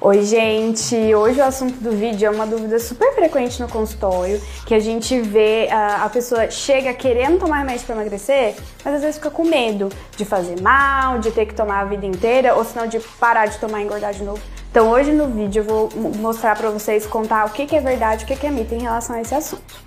Oi, gente! Hoje o assunto do vídeo é uma dúvida super frequente no consultório, que a gente vê a, a pessoa chega querendo tomar remédio para emagrecer, mas às vezes fica com medo de fazer mal, de ter que tomar a vida inteira, ou senão de parar de tomar e engordar de novo. Então hoje no vídeo eu vou mostrar para vocês, contar o que, que é verdade o que, que é mito em relação a esse assunto.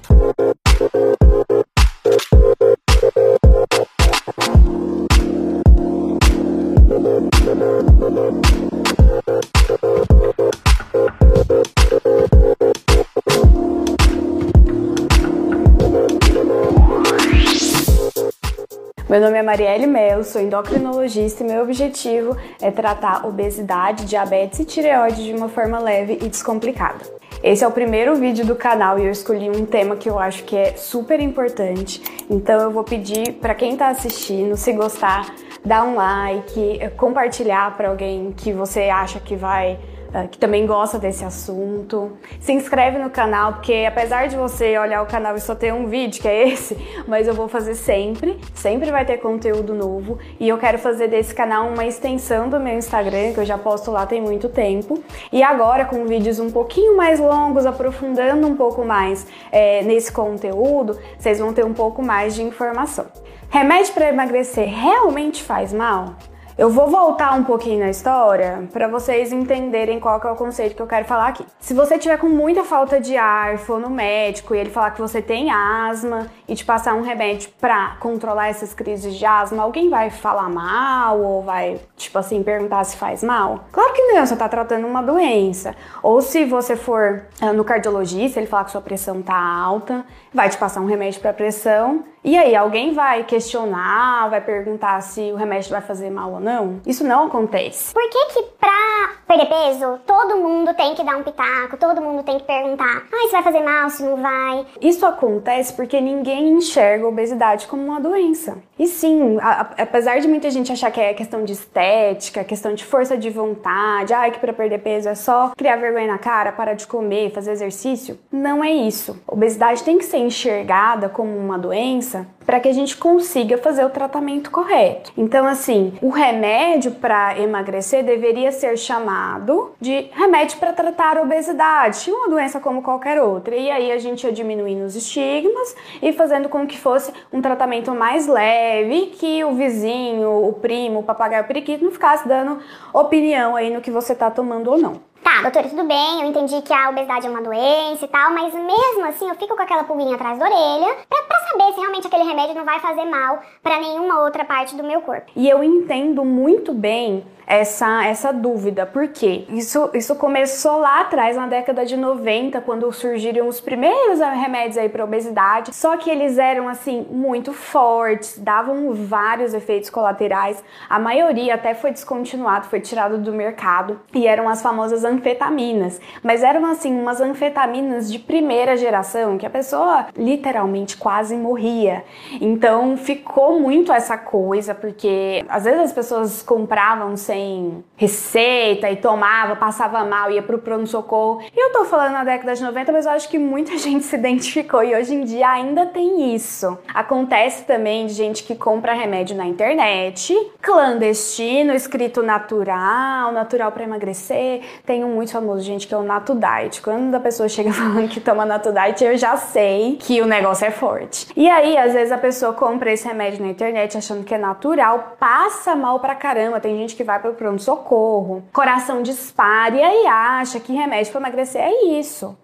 Meu nome é Marielle Melo, sou endocrinologista e meu objetivo é tratar obesidade, diabetes e tireoide de uma forma leve e descomplicada. Esse é o primeiro vídeo do canal e eu escolhi um tema que eu acho que é super importante. Então eu vou pedir para quem está assistindo, se gostar, dar um like, compartilhar para alguém que você acha que vai que também gosta desse assunto. Se inscreve no canal, porque apesar de você olhar o canal e só ter um vídeo, que é esse, mas eu vou fazer sempre, sempre vai ter conteúdo novo. E eu quero fazer desse canal uma extensão do meu Instagram, que eu já posto lá tem muito tempo. E agora com vídeos um pouquinho mais longos, aprofundando um pouco mais é, nesse conteúdo, vocês vão ter um pouco mais de informação. Remédio para emagrecer realmente faz mal? Eu vou voltar um pouquinho na história para vocês entenderem qual é o conceito que eu quero falar aqui. Se você tiver com muita falta de ar, for no médico e ele falar que você tem asma e te passar um remédio para controlar essas crises de asma, alguém vai falar mal ou vai, tipo assim, perguntar se faz mal? Claro que não, você tá tratando uma doença. Ou se você for ah, no cardiologista, ele falar que sua pressão tá alta, vai te passar um remédio para pressão e aí, alguém vai questionar, vai perguntar se o remédio vai fazer mal ou não? Isso não acontece. Por que que pra perder peso, todo mundo tem que dar um pitaco, todo mundo tem que perguntar, ah, se vai fazer mal, se não vai? Isso acontece porque ninguém enxerga a obesidade como uma doença. E sim, a, a, apesar de muita gente achar que é questão de estética, questão de força de vontade, ah, que para perder peso é só criar vergonha na cara, parar de comer, fazer exercício, não é isso. Obesidade tem que ser enxergada como uma doença para que a gente consiga fazer o tratamento correto. Então, assim, o remédio para emagrecer deveria ser chamado de remédio para tratar a obesidade, uma doença como qualquer outra. E aí a gente ia diminuindo os estigmas e fazendo com que fosse um tratamento mais leve, que o vizinho, o primo, o papagaio o periquito não ficasse dando opinião aí no que você está tomando ou não. Tá, doutora, tudo bem, eu entendi que a obesidade é uma doença e tal, mas mesmo assim eu fico com aquela pulguinha atrás da orelha pra, pra saber se realmente aquele remédio não vai fazer mal para nenhuma outra parte do meu corpo. E eu entendo muito bem essa, essa dúvida, porque isso, isso começou lá atrás, na década de 90, quando surgiram os primeiros remédios aí para obesidade, só que eles eram assim muito fortes, davam vários efeitos colaterais, a maioria até foi descontinuado, foi tirado do mercado, e eram as famosas anfetaminas, mas eram assim umas anfetaminas de primeira geração, que a pessoa literalmente quase morria. Então ficou muito essa coisa, porque às vezes as pessoas compravam sem receita e tomava, passava mal, ia pro pronto-socorro. E eu tô falando na década de 90, mas eu acho que muita gente se identificou e hoje em dia ainda tem isso. Acontece também de gente que compra remédio na internet, clandestino, escrito natural, natural para emagrecer. Tem um muito famoso, gente, que é o Nato Diet. Quando a pessoa chega falando que toma Nato Diet, eu já sei que o negócio é forte. E aí, às vezes a pessoa compra esse remédio na internet achando que é natural, passa mal pra caramba. Tem gente que vai pro pronto-socorro, coração dispara e aí acha que remédio para emagrecer é isso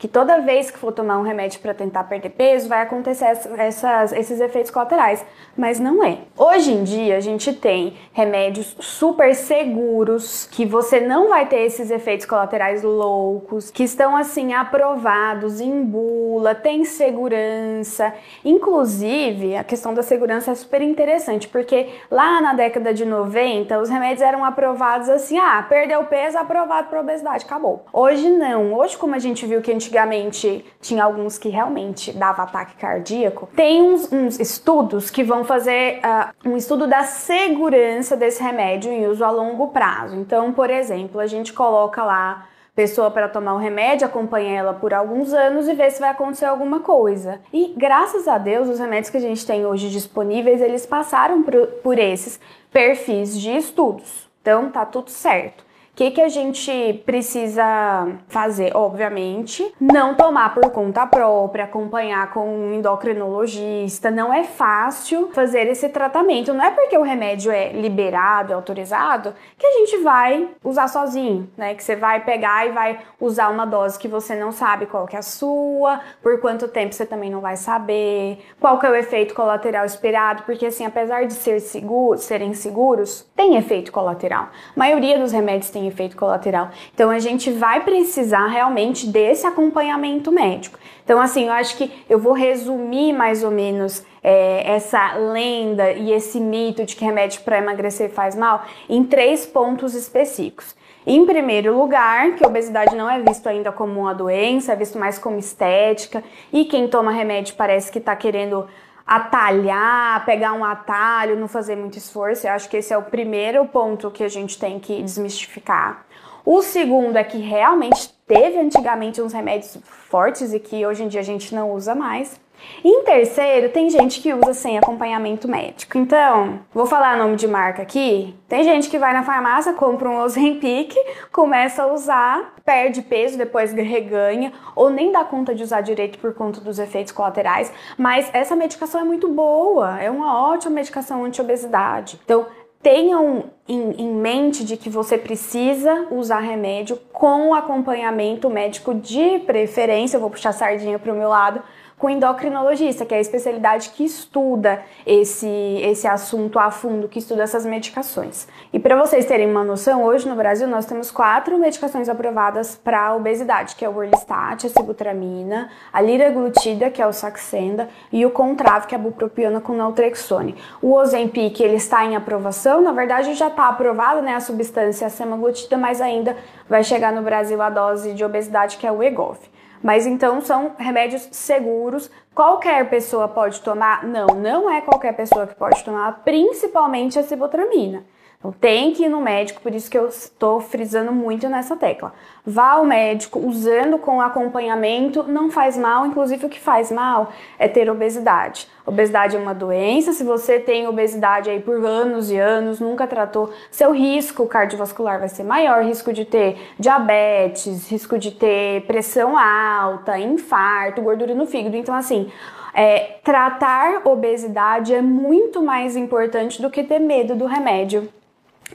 que toda vez que for tomar um remédio para tentar perder peso, vai acontecer essas, esses efeitos colaterais. Mas não é. Hoje em dia, a gente tem remédios super seguros, que você não vai ter esses efeitos colaterais loucos, que estão assim aprovados em bula, tem segurança. Inclusive, a questão da segurança é super interessante, porque lá na década de 90, os remédios eram aprovados assim: ah, perdeu peso, aprovado para obesidade, acabou. Hoje não. Hoje, como a gente viu que a gente antigamente tinha alguns que realmente dava ataque cardíaco, tem uns, uns estudos que vão fazer uh, um estudo da segurança desse remédio em uso a longo prazo. Então, por exemplo, a gente coloca lá pessoa para tomar o remédio, acompanha ela por alguns anos e vê se vai acontecer alguma coisa. E graças a Deus, os remédios que a gente tem hoje disponíveis, eles passaram por, por esses perfis de estudos. Então tá tudo certo que, que a gente precisa fazer? Obviamente, não tomar por conta própria, acompanhar com um endocrinologista. Não é fácil fazer esse tratamento. Não é porque o remédio é liberado, é autorizado, que a gente vai usar sozinho, né? Que você vai pegar e vai usar uma dose que você não sabe qual que é a sua, por quanto tempo você também não vai saber, qual que é o efeito colateral esperado, porque assim, apesar de ser seguro, serem seguros, tem efeito colateral. A maioria dos remédios tem efeito colateral. Então a gente vai precisar realmente desse acompanhamento médico. Então, assim, eu acho que eu vou resumir mais ou menos é, essa lenda e esse mito de que remédio para emagrecer faz mal em três pontos específicos. Em primeiro lugar, que a obesidade não é visto ainda como uma doença, é visto mais como estética, e quem toma remédio parece que está querendo atalhar, pegar um atalho, não fazer muito esforço. Eu acho que esse é o primeiro ponto que a gente tem que desmistificar. O segundo é que realmente teve antigamente uns remédios fortes e que hoje em dia a gente não usa mais. Em terceiro, tem gente que usa sem acompanhamento médico. Então, vou falar nome de marca aqui. Tem gente que vai na farmácia, compra um Ozempic, começa a usar, perde peso, depois reganha, ou nem dá conta de usar direito por conta dos efeitos colaterais. Mas essa medicação é muito boa, é uma ótima medicação anti-obesidade. Então, tenham em, em, mente de que você precisa usar remédio com acompanhamento médico de preferência. Eu vou puxar a sardinha para o meu lado, com endocrinologista, que é a especialidade que estuda esse, esse assunto a fundo, que estuda essas medicações. E para vocês terem uma noção, hoje no Brasil nós temos quatro medicações aprovadas para obesidade, que é o Orlistat, a sibutramina, a liraglutida, que é o Saxenda, e o Contrav, que é a bupropiona com naltrexone. O Ozempic, ele está em aprovação, na verdade já está aprovada, né, a substância a semaglutida, mas ainda vai chegar no Brasil a dose de obesidade, que é o Egov. Mas então são remédios seguros. Qualquer pessoa pode tomar? Não, não é qualquer pessoa que pode tomar, principalmente a sibutramina. Então tem que ir no médico, por isso que eu estou frisando muito nessa tecla. Vá ao médico usando com acompanhamento, não faz mal, inclusive o que faz mal é ter obesidade. Obesidade é uma doença, se você tem obesidade aí por anos e anos, nunca tratou, seu risco cardiovascular vai ser maior, risco de ter diabetes, risco de ter pressão alta, infarto, gordura no fígado. Então assim, é, tratar obesidade é muito mais importante do que ter medo do remédio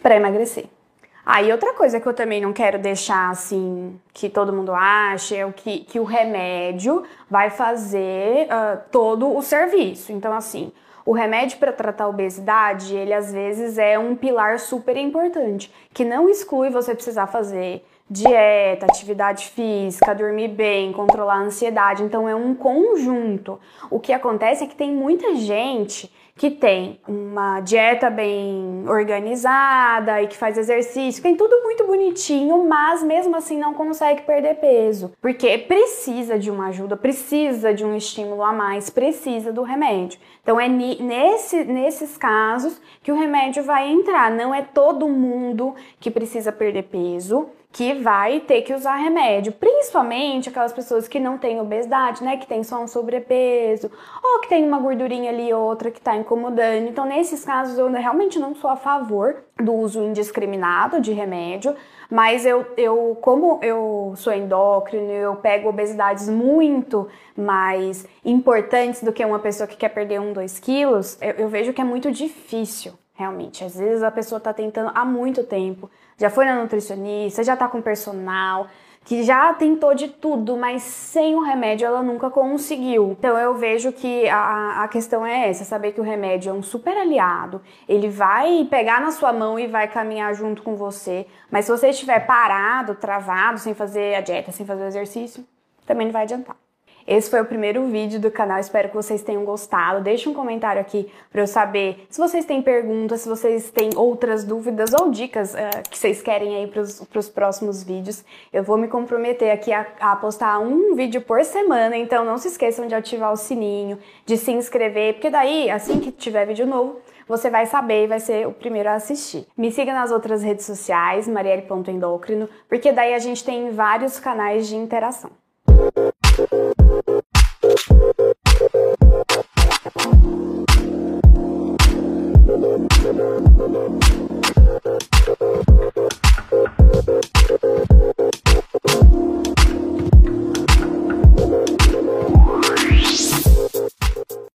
para emagrecer. Aí ah, outra coisa que eu também não quero deixar assim que todo mundo acha é o que, que o remédio vai fazer uh, todo o serviço. Então assim, o remédio para tratar a obesidade, ele às vezes é um pilar super importante, que não exclui você precisar fazer dieta, atividade física, dormir bem, controlar a ansiedade. Então é um conjunto. O que acontece é que tem muita gente que tem uma dieta bem organizada e que faz exercício, tem tudo muito bonitinho, mas mesmo assim não consegue perder peso, porque precisa de uma ajuda, precisa de um estímulo a mais, precisa do remédio. Então é nesse, nesses casos que o remédio vai entrar. Não é todo mundo que precisa perder peso que vai ter que usar remédio, principalmente aquelas pessoas que não têm obesidade, né, que tem só um sobrepeso, ou que tem uma gordurinha ali ou outra que está incomodando. Então, nesses casos, eu realmente não sou a favor do uso indiscriminado de remédio, mas eu, eu como eu sou endócrino, eu pego obesidades muito mais importantes do que uma pessoa que quer perder um, dois quilos, eu, eu vejo que é muito difícil, realmente. Às vezes a pessoa está tentando há muito tempo, já foi na nutricionista, já tá com personal, que já tentou de tudo, mas sem o remédio ela nunca conseguiu. Então eu vejo que a, a questão é essa, saber que o remédio é um super aliado, ele vai pegar na sua mão e vai caminhar junto com você, mas se você estiver parado, travado, sem fazer a dieta, sem fazer o exercício, também não vai adiantar. Esse foi o primeiro vídeo do canal, espero que vocês tenham gostado. Deixe um comentário aqui para eu saber se vocês têm perguntas, se vocês têm outras dúvidas ou dicas uh, que vocês querem aí para os próximos vídeos. Eu vou me comprometer aqui a, a postar um vídeo por semana, então não se esqueçam de ativar o sininho, de se inscrever, porque daí, assim que tiver vídeo novo, você vai saber e vai ser o primeiro a assistir. Me siga nas outras redes sociais, marielle.endócrino, porque daí a gente tem vários canais de interação.